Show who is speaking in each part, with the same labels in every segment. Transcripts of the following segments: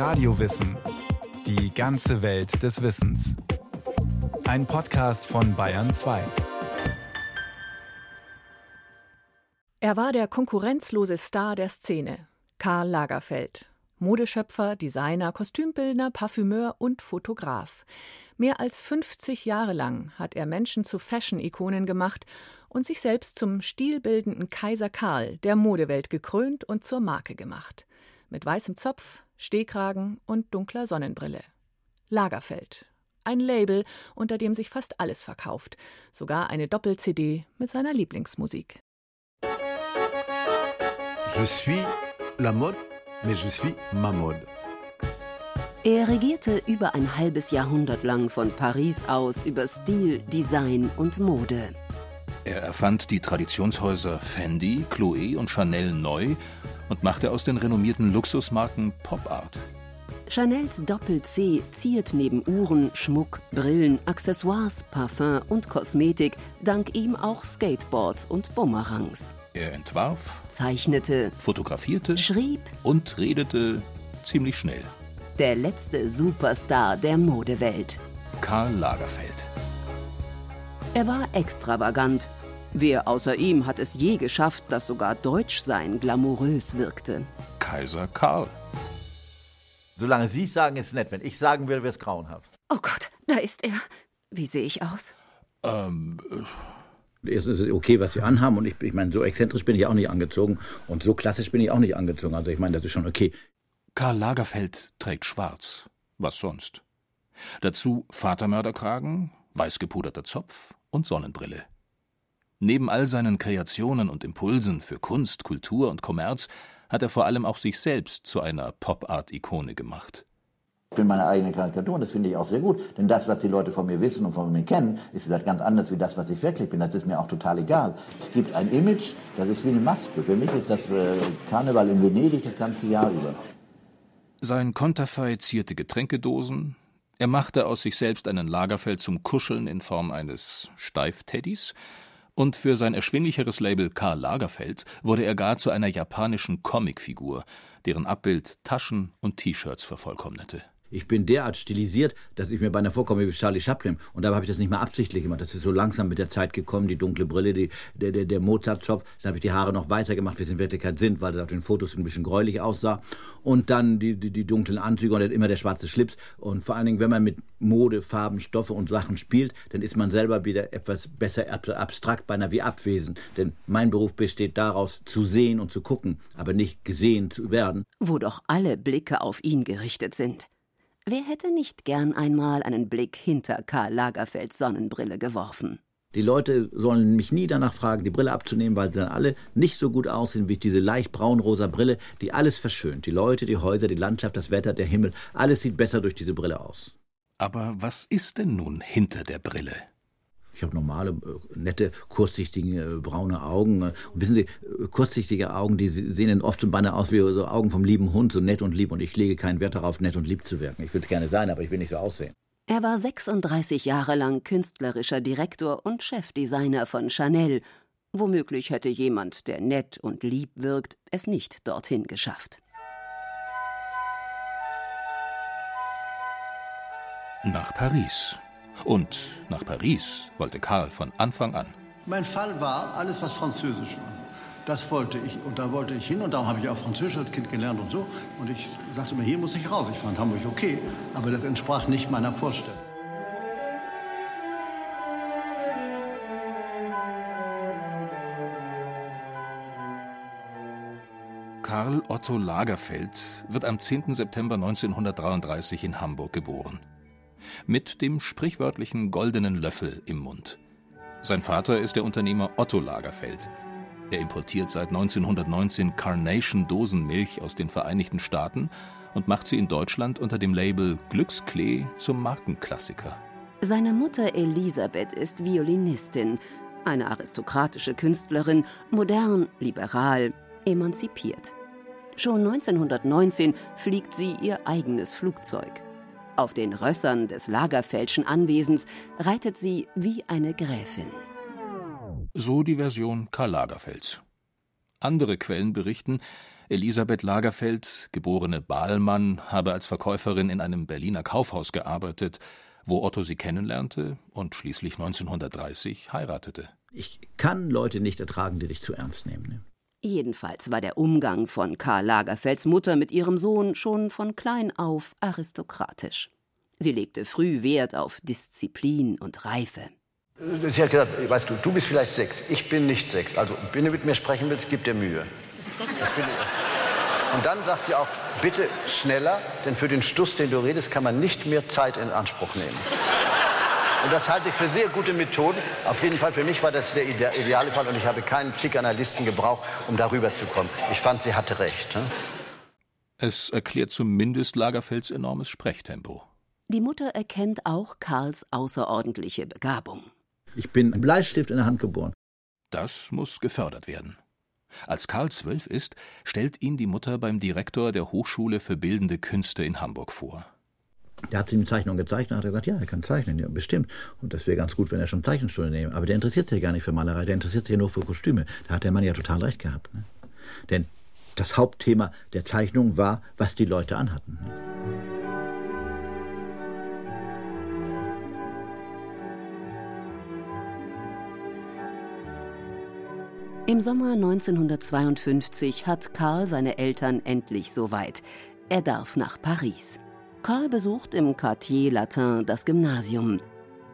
Speaker 1: Radiowissen. Die ganze Welt des Wissens. Ein Podcast von Bayern 2.
Speaker 2: Er war der konkurrenzlose Star der Szene, Karl Lagerfeld. Modeschöpfer, Designer, Kostümbildner, Parfümeur und Fotograf. Mehr als 50 Jahre lang hat er Menschen zu Fashion-Ikonen gemacht und sich selbst zum stilbildenden Kaiser Karl der Modewelt gekrönt und zur Marke gemacht. Mit weißem Zopf, Stehkragen und dunkler Sonnenbrille. Lagerfeld. Ein Label, unter dem sich fast alles verkauft. Sogar eine Doppel-CD mit seiner Lieblingsmusik.
Speaker 3: Je suis la mode, mais je suis ma mode.
Speaker 4: Er regierte über ein halbes Jahrhundert lang von Paris aus über Stil, Design und Mode.
Speaker 5: Er erfand die Traditionshäuser Fendi, Chloé und Chanel neu und machte aus den renommierten Luxusmarken Pop Art.
Speaker 4: Chanels Doppel-C ziert neben Uhren, Schmuck, Brillen, Accessoires, Parfum und Kosmetik dank ihm auch Skateboards und Bumerangs.
Speaker 5: Er entwarf,
Speaker 4: Zeichnete,
Speaker 5: fotografierte,
Speaker 4: schrieb,
Speaker 5: und redete ziemlich schnell.
Speaker 4: der letzte Superstar der Modewelt.
Speaker 5: Karl Lagerfeld.
Speaker 4: Er war extravagant. Wer außer ihm hat es je geschafft, dass sogar Deutschsein glamourös wirkte?
Speaker 5: Kaiser Karl.
Speaker 3: Solange Sie es sagen, ist es nett. Wenn ich sagen will, wäre es grauenhaft.
Speaker 4: Oh Gott, da ist er. Wie sehe ich aus?
Speaker 5: Ähm,
Speaker 6: Erstens ist es okay, was sie anhaben. Und ich, ich meine, so exzentrisch bin ich auch nicht angezogen. Und so klassisch bin ich auch nicht angezogen. Also ich meine, das ist schon okay.
Speaker 5: Karl Lagerfeld trägt schwarz. Was sonst? Dazu Vatermörderkragen, weiß gepuderter Zopf und Sonnenbrille. Neben all seinen Kreationen und Impulsen für Kunst, Kultur und Kommerz hat er vor allem auch sich selbst zu einer Pop-Art-Ikone gemacht.
Speaker 7: Ich bin meine eigene Karikatur und das finde ich auch sehr gut. Denn das, was die Leute von mir wissen und von mir kennen, ist vielleicht ganz anders wie das, was ich wirklich bin. Das ist mir auch total egal. Es gibt ein Image, das ist wie eine Maske. Für mich ist das äh, Karneval in Venedig das ganze Jahr über.
Speaker 5: Sein Konterfei zierte Getränkedosen. Er machte aus sich selbst einen Lagerfeld zum Kuscheln in Form eines Steifteddys. Und für sein erschwinglicheres Label Karl Lagerfeld wurde er gar zu einer japanischen Comicfigur, deren Abbild Taschen und T-Shirts vervollkommnete.
Speaker 6: Ich bin derart stilisiert, dass ich mir beinahe vorkomme wie Charlie Chaplin. Und dabei habe ich das nicht mal absichtlich gemacht. Das ist so langsam mit der Zeit gekommen, die dunkle Brille, die, der, der, der Mozart-Zopf. Dann habe ich die Haare noch weißer gemacht, wie sie in Wirklichkeit sind, weil das auf den Fotos ein bisschen gräulich aussah. Und dann die, die, die dunklen Anzüge und immer der schwarze Schlips. Und vor allen Dingen, wenn man mit Mode, Farben, Stoffe und Sachen spielt, dann ist man selber wieder etwas besser ab- abstrakt, beinahe wie abwesend. Denn mein Beruf besteht daraus, zu sehen und zu gucken, aber nicht gesehen zu werden.
Speaker 4: Wo doch alle Blicke auf ihn gerichtet sind. Wer hätte nicht gern einmal einen Blick hinter Karl Lagerfelds Sonnenbrille geworfen?
Speaker 6: Die Leute sollen mich nie danach fragen, die Brille abzunehmen, weil sie dann alle nicht so gut aussehen wie diese leicht braunrosa Brille, die alles verschönt. Die Leute, die Häuser, die Landschaft, das Wetter, der Himmel, alles sieht besser durch diese Brille aus.
Speaker 5: Aber was ist denn nun hinter der Brille?
Speaker 6: Ich habe normale, äh, nette, kurzsichtige, äh, braune Augen. Und wissen Sie, äh, kurzsichtige Augen, die se- sehen dann oft so banner aus wie so Augen vom lieben Hund, so nett und lieb. Und ich lege keinen Wert darauf, nett und lieb zu wirken. Ich will es gerne sein, aber ich will nicht so aussehen.
Speaker 4: Er war 36 Jahre lang künstlerischer Direktor und Chefdesigner von Chanel. Womöglich hätte jemand, der nett und lieb wirkt, es nicht dorthin geschafft.
Speaker 5: Nach Paris. Und nach Paris wollte Karl von Anfang an.
Speaker 8: Mein Fall war alles, was französisch war. Das wollte ich und da wollte ich hin und darum habe ich auch Französisch als Kind gelernt und so. Und ich sagte mir, hier muss ich raus. Ich fand Hamburg okay, aber das entsprach nicht meiner Vorstellung.
Speaker 5: Karl Otto Lagerfeld wird am 10. September 1933 in Hamburg geboren. Mit dem sprichwörtlichen goldenen Löffel im Mund. Sein Vater ist der Unternehmer Otto Lagerfeld. Er importiert seit 1919 Carnation Dosenmilch aus den Vereinigten Staaten und macht sie in Deutschland unter dem Label Glücksklee zum Markenklassiker.
Speaker 4: Seine Mutter Elisabeth ist Violinistin, eine aristokratische Künstlerin, modern, liberal, emanzipiert. Schon 1919 fliegt sie ihr eigenes Flugzeug. Auf den Rössern des Lagerfeldschen Anwesens reitet sie wie eine Gräfin.
Speaker 5: So die Version Karl Lagerfelds. Andere Quellen berichten, Elisabeth Lagerfeld, geborene Bahlmann, habe als Verkäuferin in einem Berliner Kaufhaus gearbeitet, wo Otto sie kennenlernte und schließlich 1930 heiratete.
Speaker 6: Ich kann Leute nicht ertragen, die dich zu ernst nehmen.
Speaker 4: Jedenfalls war der Umgang von Karl Lagerfelds Mutter mit ihrem Sohn schon von klein auf aristokratisch. Sie legte früh Wert auf Disziplin und Reife.
Speaker 8: Sie hat gesagt, weißt du, du bist vielleicht sechs, ich bin nicht sechs. Also, wenn du mit mir sprechen willst, gib dir Mühe. Und dann sagt sie auch, bitte schneller, denn für den Stuss, den du redest, kann man nicht mehr Zeit in Anspruch nehmen. Und das halte ich für sehr gute Methoden. Auf jeden Fall für mich war das der ideale Fall und ich habe keinen Psychanalysten gebraucht, um darüber zu kommen. Ich fand, sie hatte recht. Ne?
Speaker 5: Es erklärt zumindest Lagerfelds enormes Sprechtempo.
Speaker 4: Die Mutter erkennt auch Karls außerordentliche Begabung.
Speaker 6: Ich bin ein Bleistift in der Hand geboren.
Speaker 5: Das muss gefördert werden. Als Karl zwölf ist, stellt ihn die Mutter beim Direktor der Hochschule für Bildende Künste in Hamburg vor.
Speaker 6: Der hat ihm Zeichnung gezeigt und hat gesagt, ja, er kann zeichnen, ja, bestimmt. Und das wäre ganz gut, wenn er schon Zeichenstunde nehme. Aber der interessiert sich ja gar nicht für Malerei, der interessiert sich ja nur für Kostüme. Da hat der Mann ja total recht gehabt. Ne? Denn das Hauptthema der Zeichnung war, was die Leute anhatten. Ne?
Speaker 4: Im Sommer 1952 hat Karl seine Eltern endlich soweit. Er darf nach Paris. Karl besucht im Quartier Latin das Gymnasium.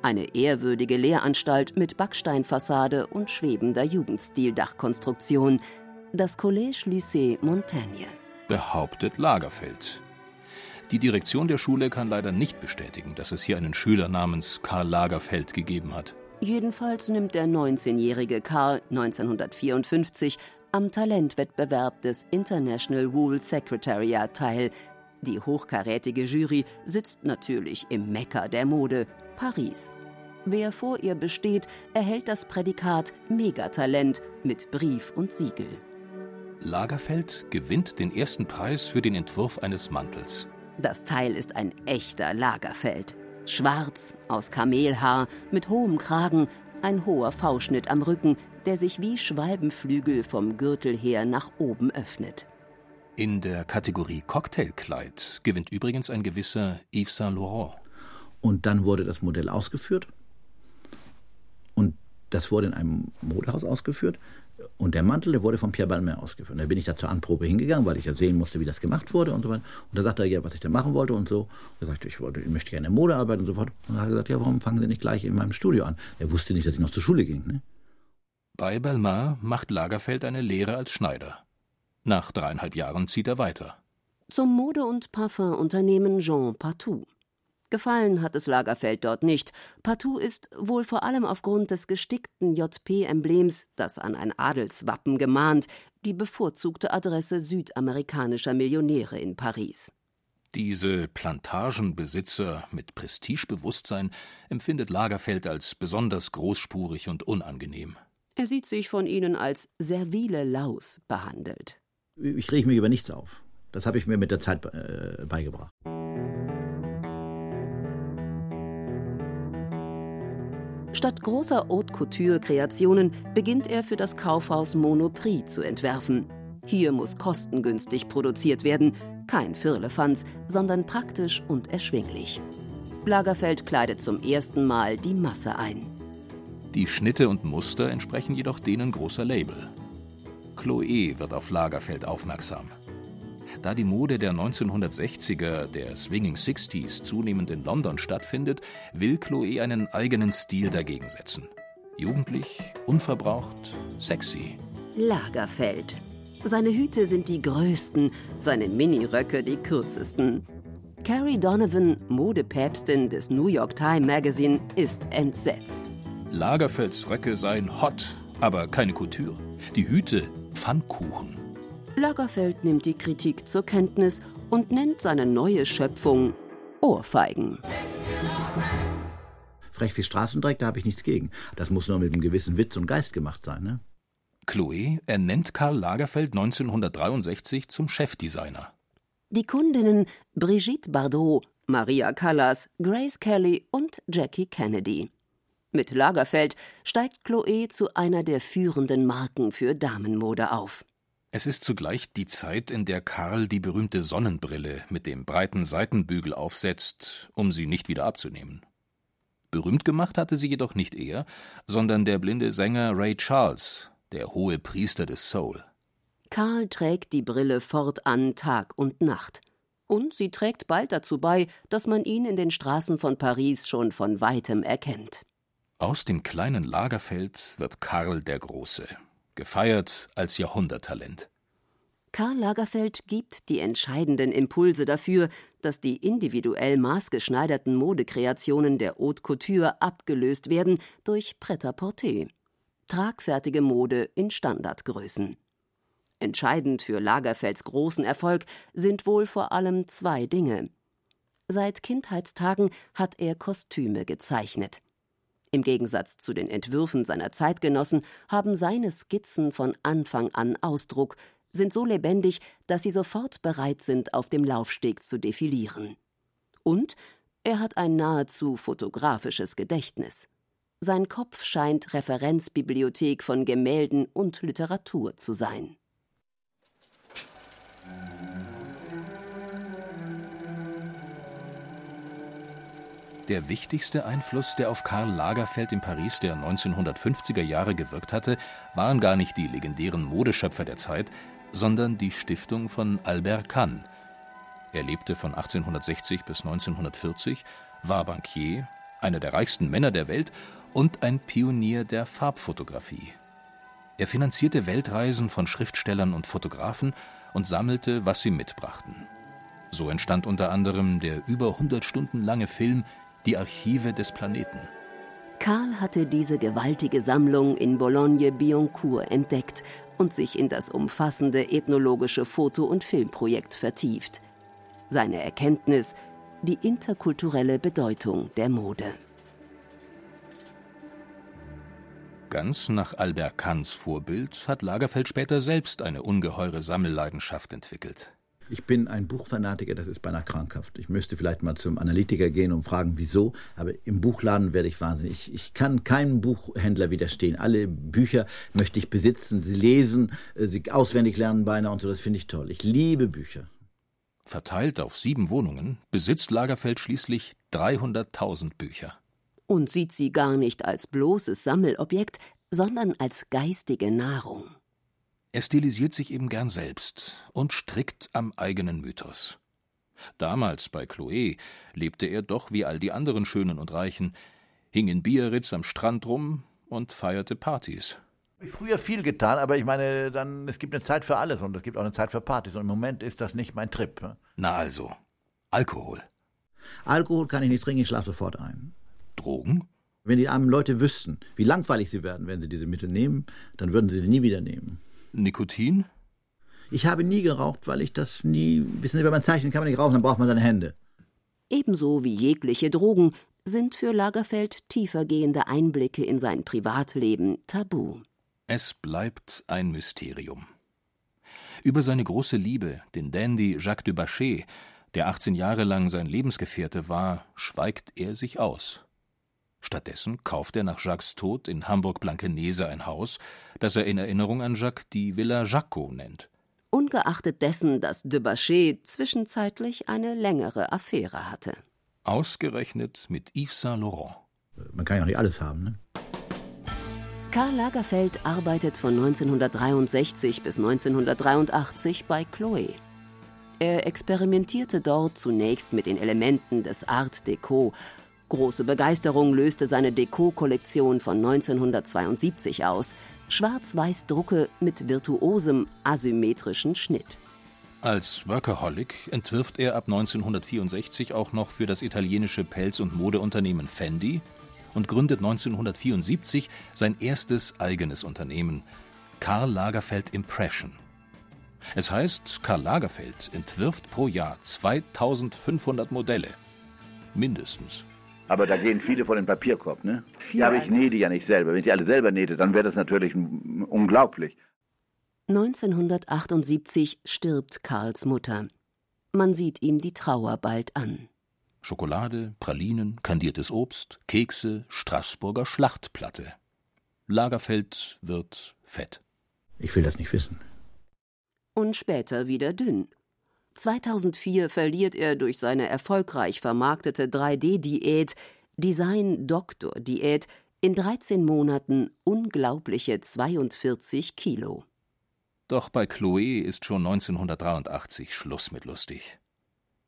Speaker 4: Eine ehrwürdige Lehranstalt mit Backsteinfassade und schwebender Jugendstil-Dachkonstruktion. Das Collège Lycée Montaigne.
Speaker 5: Behauptet Lagerfeld. Die Direktion der Schule kann leider nicht bestätigen, dass es hier einen Schüler namens Karl Lagerfeld gegeben hat.
Speaker 4: Jedenfalls nimmt der 19-jährige Karl 1954 am Talentwettbewerb des International Wool Secretariat teil. Die hochkarätige Jury sitzt natürlich im Mekka der Mode, Paris. Wer vor ihr besteht, erhält das Prädikat Megatalent mit Brief und Siegel.
Speaker 5: Lagerfeld gewinnt den ersten Preis für den Entwurf eines Mantels.
Speaker 4: Das Teil ist ein echter Lagerfeld. Schwarz, aus Kamelhaar, mit hohem Kragen, ein hoher V-Schnitt am Rücken, der sich wie Schwalbenflügel vom Gürtel her nach oben öffnet.
Speaker 5: In der Kategorie Cocktailkleid gewinnt übrigens ein gewisser Yves Saint Laurent.
Speaker 6: Und dann wurde das Modell ausgeführt. Und das wurde in einem Modehaus ausgeführt. Und der Mantel, der wurde von Pierre Balmain ausgeführt. Da bin ich da zur Anprobe hingegangen, weil ich ja sehen musste, wie das gemacht wurde und so weiter. Und da sagte er ja, was ich da machen wollte und so. Und er sagte, ich, wollte, ich möchte gerne in Mode arbeiten und so fort. Und dann hat er gesagt, ja, warum fangen Sie nicht gleich in meinem Studio an? Er wusste nicht, dass ich noch zur Schule ging. Ne?
Speaker 5: Bei Balmain macht Lagerfeld eine Lehre als Schneider. Nach dreieinhalb Jahren zieht er weiter.
Speaker 4: Zum Mode- und Parfumunternehmen Jean Patou. Gefallen hat es Lagerfeld dort nicht. Partout ist, wohl vor allem aufgrund des gestickten JP-Emblems, das an ein Adelswappen gemahnt, die bevorzugte Adresse südamerikanischer Millionäre in Paris.
Speaker 5: Diese Plantagenbesitzer mit Prestigebewusstsein empfindet Lagerfeld als besonders großspurig und unangenehm.
Speaker 4: Er sieht sich von ihnen als servile Laus behandelt.
Speaker 6: Ich rieche mich über nichts auf. Das habe ich mir mit der Zeit äh, beigebracht.
Speaker 4: Statt großer Haute Couture-Kreationen beginnt er für das Kaufhaus Monoprix zu entwerfen. Hier muss kostengünstig produziert werden, kein Firlefanz, sondern praktisch und erschwinglich. Lagerfeld kleidet zum ersten Mal die Masse ein.
Speaker 5: Die Schnitte und Muster entsprechen jedoch denen großer Label. Chloé wird auf Lagerfeld aufmerksam. Da die Mode der 1960er, der Swinging Sixties, zunehmend in London stattfindet, will Chloé einen eigenen Stil dagegen setzen. Jugendlich, unverbraucht, sexy.
Speaker 4: Lagerfeld. Seine Hüte sind die größten, seine Miniröcke die kürzesten. Carrie Donovan, Modepäpstin des New York Times Magazine, ist entsetzt.
Speaker 5: Lagerfelds Röcke seien hot, aber keine Couture. Die Hüte Pfannkuchen.
Speaker 4: Lagerfeld nimmt die Kritik zur Kenntnis und nennt seine neue Schöpfung Ohrfeigen.
Speaker 6: Frech wie Straßendreck, da habe ich nichts gegen. Das muss nur mit einem gewissen Witz und Geist gemacht sein, ne?
Speaker 5: Chloé ernennt Karl Lagerfeld 1963 zum Chefdesigner.
Speaker 4: Die Kundinnen Brigitte Bardot, Maria Callas, Grace Kelly und Jackie Kennedy. Mit Lagerfeld steigt Chloé zu einer der führenden Marken für Damenmode auf.
Speaker 5: Es ist zugleich die Zeit, in der Karl die berühmte Sonnenbrille mit dem breiten Seitenbügel aufsetzt, um sie nicht wieder abzunehmen. Berühmt gemacht hatte sie jedoch nicht er, sondern der blinde Sänger Ray Charles, der hohe Priester des Soul.
Speaker 4: Karl trägt die Brille fortan Tag und Nacht. Und sie trägt bald dazu bei, dass man ihn in den Straßen von Paris schon von weitem erkennt.
Speaker 5: Aus dem kleinen Lagerfeld wird Karl der Große, gefeiert als Jahrhunderttalent.
Speaker 4: Karl Lagerfeld gibt die entscheidenden Impulse dafür, dass die individuell maßgeschneiderten Modekreationen der Haute Couture abgelöst werden durch Pret-à-Porter. Tragfertige Mode in Standardgrößen. Entscheidend für Lagerfelds großen Erfolg sind wohl vor allem zwei Dinge. Seit Kindheitstagen hat er Kostüme gezeichnet. Im Gegensatz zu den Entwürfen seiner Zeitgenossen haben seine Skizzen von Anfang an Ausdruck, sind so lebendig, dass sie sofort bereit sind, auf dem Laufsteg zu defilieren. Und er hat ein nahezu fotografisches Gedächtnis. Sein Kopf scheint Referenzbibliothek von Gemälden und Literatur zu sein.
Speaker 5: Der wichtigste Einfluss, der auf Karl Lagerfeld in Paris der 1950er Jahre gewirkt hatte, waren gar nicht die legendären Modeschöpfer der Zeit, sondern die Stiftung von Albert Kahn. Er lebte von 1860 bis 1940, war Bankier, einer der reichsten Männer der Welt und ein Pionier der Farbfotografie. Er finanzierte Weltreisen von Schriftstellern und Fotografen und sammelte, was sie mitbrachten. So entstand unter anderem der über 100 Stunden lange Film Die Archive des Planeten.
Speaker 4: Karl hatte diese gewaltige Sammlung in Boulogne-Billancourt entdeckt und sich in das umfassende ethnologische Foto- und Filmprojekt vertieft. Seine Erkenntnis die interkulturelle Bedeutung der Mode.
Speaker 5: Ganz nach Albert Kahns Vorbild hat Lagerfeld später selbst eine ungeheure Sammelleidenschaft entwickelt.
Speaker 6: Ich bin ein Buchfanatiker, das ist beinahe krankhaft. Ich müsste vielleicht mal zum Analytiker gehen und fragen, wieso. Aber im Buchladen werde ich wahnsinnig. Ich, ich kann keinem Buchhändler widerstehen. Alle Bücher möchte ich besitzen, sie lesen, äh, sie auswendig lernen beinahe und so. Das finde ich toll. Ich liebe Bücher.
Speaker 5: Verteilt auf sieben Wohnungen besitzt Lagerfeld schließlich 300.000 Bücher.
Speaker 4: Und sieht sie gar nicht als bloßes Sammelobjekt, sondern als geistige Nahrung.
Speaker 5: Er stilisiert sich eben gern selbst und strickt am eigenen Mythos. Damals bei Chloé lebte er doch wie all die anderen Schönen und Reichen, hing in Biarritz am Strand rum und feierte Partys.
Speaker 3: Ich früher viel getan, aber ich meine, dann es gibt eine Zeit für alles und es gibt auch eine Zeit für Partys und im Moment ist das nicht mein Trip.
Speaker 5: Na also, Alkohol.
Speaker 6: Alkohol kann ich nicht trinken, ich schlafe sofort ein.
Speaker 5: Drogen?
Speaker 6: Wenn die armen Leute wüssten, wie langweilig sie werden, wenn sie diese Mittel nehmen, dann würden sie sie nie wieder nehmen.
Speaker 5: Nikotin?
Speaker 6: Ich habe nie geraucht, weil ich das nie. Wissen Sie, wenn man zeichnen kann man nicht rauchen, dann braucht man seine Hände.
Speaker 4: Ebenso wie jegliche Drogen sind für Lagerfeld tiefergehende Einblicke in sein Privatleben tabu.
Speaker 5: Es bleibt ein Mysterium. Über seine große Liebe, den Dandy Jacques de Bachet, der 18 Jahre lang sein Lebensgefährte war, schweigt er sich aus. Stattdessen kauft er nach Jacques Tod in Hamburg-Blankenese ein Haus, das er in Erinnerung an Jacques die Villa Jacquot nennt.
Speaker 4: Ungeachtet dessen, dass de Bachet zwischenzeitlich eine längere Affäre hatte.
Speaker 5: Ausgerechnet mit Yves Saint Laurent.
Speaker 6: Man kann ja auch nicht alles haben, ne?
Speaker 4: Karl Lagerfeld arbeitet von 1963 bis 1983 bei Chloé. Er experimentierte dort zunächst mit den Elementen des Art Deco Große Begeisterung löste seine Deko-Kollektion von 1972 aus. Schwarz-Weiß-Drucke mit virtuosem, asymmetrischen Schnitt.
Speaker 5: Als Workaholic entwirft er ab 1964 auch noch für das italienische Pelz- und Modeunternehmen Fendi und gründet 1974 sein erstes eigenes Unternehmen, Karl Lagerfeld Impression. Es heißt, Karl Lagerfeld entwirft pro Jahr 2500 Modelle. Mindestens.
Speaker 7: Aber da gehen viele von den Papierkorb, ne? Ja, aber ich nähe die ja nicht selber. Wenn ich die alle selber nähte, dann wäre das natürlich unglaublich.
Speaker 4: 1978 stirbt Karls Mutter. Man sieht ihm die Trauer bald an.
Speaker 5: Schokolade, Pralinen, kandiertes Obst, Kekse, Straßburger Schlachtplatte. Lagerfeld wird fett.
Speaker 6: Ich will das nicht wissen.
Speaker 4: und später wieder dünn. 2004 verliert er durch seine erfolgreich vermarktete 3D-Diät, Design-Doktor-Diät, in 13 Monaten unglaubliche 42 Kilo.
Speaker 5: Doch bei Chloé ist schon 1983 Schluss mit lustig.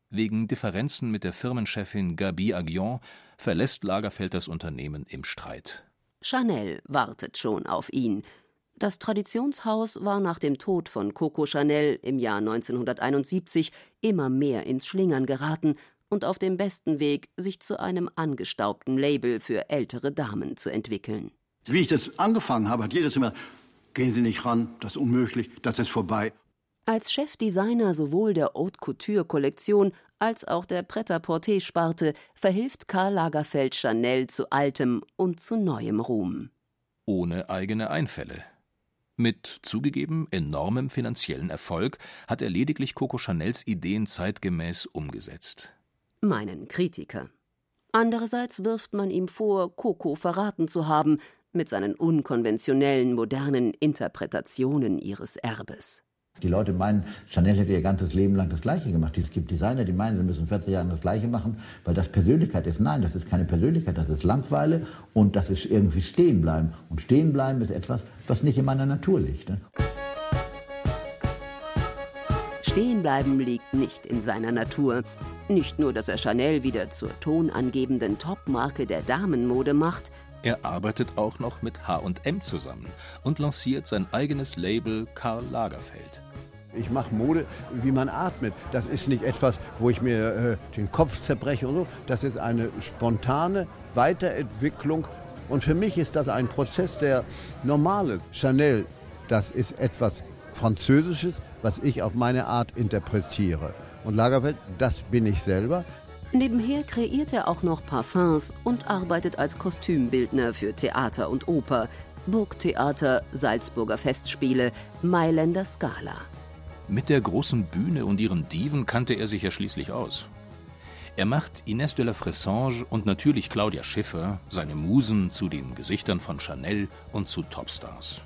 Speaker 5: Wegen Differenzen mit der Firmenchefin Gabi Aguillon verlässt Lagerfeld das Unternehmen im Streit.
Speaker 4: Chanel wartet schon auf ihn. Das Traditionshaus war nach dem Tod von Coco Chanel im Jahr 1971 immer mehr ins Schlingern geraten und auf dem besten Weg, sich zu einem angestaubten Label für ältere Damen zu entwickeln.
Speaker 8: Wie ich das angefangen habe, hat jeder zu mir Gehen Sie nicht ran, das ist unmöglich, das ist vorbei.
Speaker 4: Als Chefdesigner sowohl der Haute Couture Kollektion als auch der Pret-à-Porter-Sparte verhilft Karl Lagerfeld Chanel zu altem und zu neuem Ruhm.
Speaker 5: Ohne eigene Einfälle. Mit zugegeben enormem finanziellen Erfolg hat er lediglich Coco Chanels Ideen zeitgemäß umgesetzt.
Speaker 4: Meinen Kritiker. Andererseits wirft man ihm vor, Coco verraten zu haben, mit seinen unkonventionellen, modernen Interpretationen ihres Erbes.
Speaker 7: Die Leute meinen, Chanel hätte ihr ganzes Leben lang das Gleiche gemacht. Es gibt Designer, die meinen, sie müssen 40 Jahre das Gleiche machen, weil das Persönlichkeit ist. Nein, das ist keine Persönlichkeit, das ist Langweile und das ist irgendwie stehen bleiben. Und stehen bleiben ist etwas, was nicht in meiner Natur liegt. Ne?
Speaker 4: Stehenbleiben liegt nicht in seiner Natur. Nicht nur, dass er Chanel wieder zur tonangebenden Topmarke der Damenmode macht,
Speaker 5: er arbeitet auch noch mit H&M zusammen und lanciert sein eigenes Label Karl Lagerfeld.
Speaker 8: Ich mache Mode, wie man atmet. Das ist nicht etwas, wo ich mir äh, den Kopf zerbreche und so. Das ist eine spontane Weiterentwicklung. Und für mich ist das ein Prozess, der normal ist. Chanel, das ist etwas Französisches, was ich auf meine Art interpretiere. Und Lagerfeld, das bin ich selber.
Speaker 4: Nebenher kreiert er auch noch Parfums und arbeitet als Kostümbildner für Theater und Oper, Burgtheater, Salzburger Festspiele, Mailänder Scala.
Speaker 5: Mit der großen Bühne und ihren Diven kannte er sich ja schließlich aus. Er macht Inès de la Fressange und natürlich Claudia Schiffer, seine Musen, zu den Gesichtern von Chanel und zu Topstars.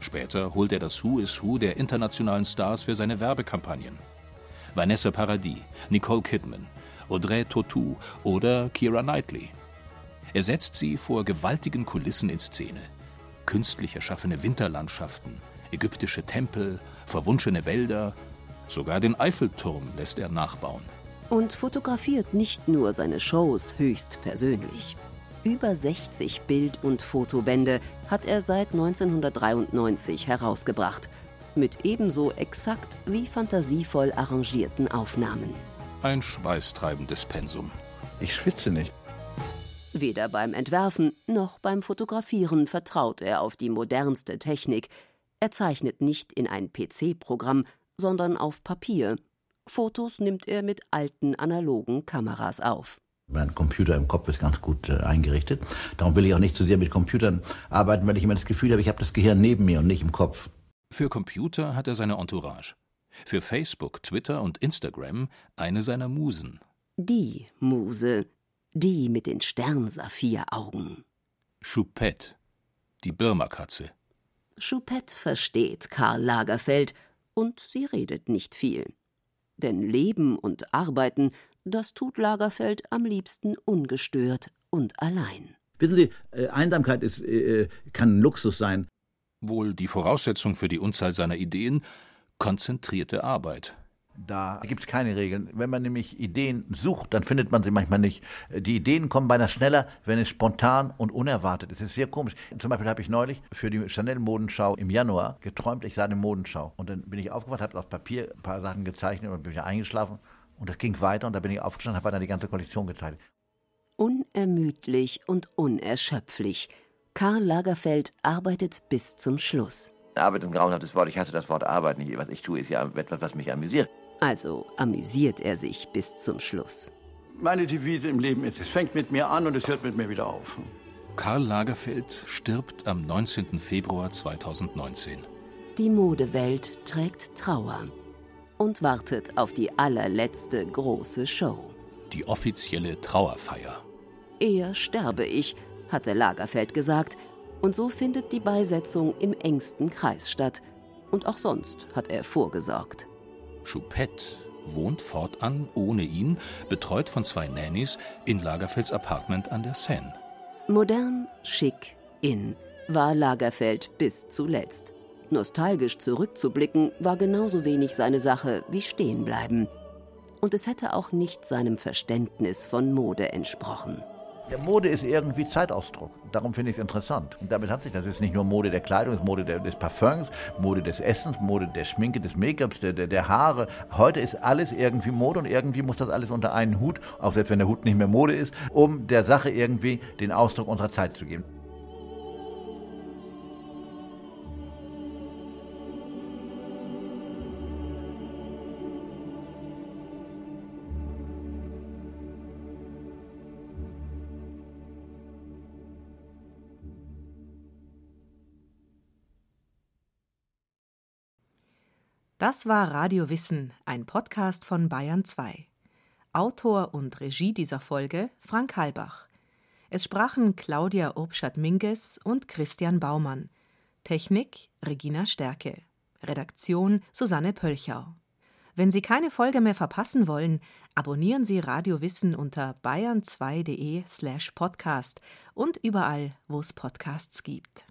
Speaker 5: Später holt er das Who is Who der internationalen Stars für seine Werbekampagnen. Vanessa Paradis, Nicole Kidman, Audrey Tautou oder Keira Knightley. Er setzt sie vor gewaltigen Kulissen in Szene. Künstlich erschaffene Winterlandschaften, ägyptische Tempel, verwunschene Wälder, sogar den Eiffelturm lässt er nachbauen.
Speaker 4: Und fotografiert nicht nur seine Shows höchst persönlich. Über 60 Bild- und Fotobände hat er seit 1993 herausgebracht, mit ebenso exakt wie fantasievoll arrangierten Aufnahmen.
Speaker 5: Ein schweißtreibendes Pensum.
Speaker 3: Ich schwitze nicht.
Speaker 4: Weder beim Entwerfen noch beim Fotografieren vertraut er auf die modernste Technik. Er zeichnet nicht in ein PC-Programm, sondern auf Papier. Fotos nimmt er mit alten analogen Kameras auf.
Speaker 7: Mein Computer im Kopf ist ganz gut äh, eingerichtet. Darum will ich auch nicht zu sehr mit Computern arbeiten, weil ich immer das Gefühl habe, ich habe das Gehirn neben mir und nicht im Kopf.
Speaker 5: Für Computer hat er seine Entourage. Für Facebook, Twitter und Instagram eine seiner Musen.
Speaker 4: Die Muse, die mit den Sternsaphiraugen.
Speaker 5: Choupette, die Birma-Katze.
Speaker 4: Choupette versteht Karl Lagerfeld und sie redet nicht viel. Denn Leben und Arbeiten, das tut Lagerfeld am liebsten ungestört und allein.
Speaker 6: Wissen Sie, äh, Einsamkeit ist, äh, kann ein Luxus sein.
Speaker 5: Wohl die Voraussetzung für die Unzahl seiner Ideen, konzentrierte Arbeit.
Speaker 3: Da gibt es keine Regeln. Wenn man nämlich Ideen sucht, dann findet man sie manchmal nicht. Die Ideen kommen beinahe schneller, wenn es spontan und unerwartet ist. Es ist sehr komisch. Zum Beispiel habe ich neulich für die Chanel-Modenschau im Januar geträumt, ich sah eine Modenschau. Und dann bin ich aufgewacht, habe auf Papier ein paar Sachen gezeichnet und bin wieder eingeschlafen. Und das ging weiter und da bin ich aufgestanden, habe dann die ganze Kollektion gezeichnet.
Speaker 4: Unermüdlich und unerschöpflich. Karl Lagerfeld arbeitet bis zum Schluss.
Speaker 7: Arbeit ist ein grauenhaftes Wort. Ich hasse das Wort Arbeit nicht. Was ich tue, ist ja etwas, was mich amüsiert.
Speaker 4: Also amüsiert er sich bis zum Schluss.
Speaker 8: Meine Devise im Leben ist, es fängt mit mir an und es hört mit mir wieder auf.
Speaker 5: Karl Lagerfeld stirbt am 19. Februar 2019.
Speaker 4: Die Modewelt trägt Trauer und wartet auf die allerletzte große Show.
Speaker 5: Die offizielle Trauerfeier.
Speaker 4: Eher sterbe ich, hatte Lagerfeld gesagt, und so findet die Beisetzung im engsten Kreis statt Und auch sonst hat er vorgesorgt.
Speaker 5: Choupette wohnt fortan ohne ihn, betreut von zwei Nannies, in Lagerfelds Apartment an der Seine.
Speaker 4: Modern, schick, in war Lagerfeld bis zuletzt. Nostalgisch zurückzublicken war genauso wenig seine Sache wie stehenbleiben. Und es hätte auch nicht seinem Verständnis von Mode entsprochen.
Speaker 6: Der Mode ist irgendwie Zeitausdruck. Darum finde ich es interessant. Und damit hat sich das ist nicht nur Mode der Kleidung, Mode der, des Parfums, Mode des Essens, Mode der Schminke, des Make-ups, der, der, der, Haare. Heute ist alles irgendwie Mode und irgendwie muss das alles unter einen Hut, auch selbst wenn der Hut nicht mehr Mode ist, um der Sache irgendwie den Ausdruck unserer Zeit zu geben.
Speaker 9: Das war Radio Wissen, ein Podcast von Bayern 2. Autor und Regie dieser Folge Frank Halbach. Es sprachen Claudia Obschat-Minges und Christian Baumann. Technik Regina Stärke. Redaktion Susanne Pölchau. Wenn Sie keine Folge mehr verpassen wollen, abonnieren Sie Radio Wissen unter bayern2.de slash podcast und überall, wo es Podcasts gibt.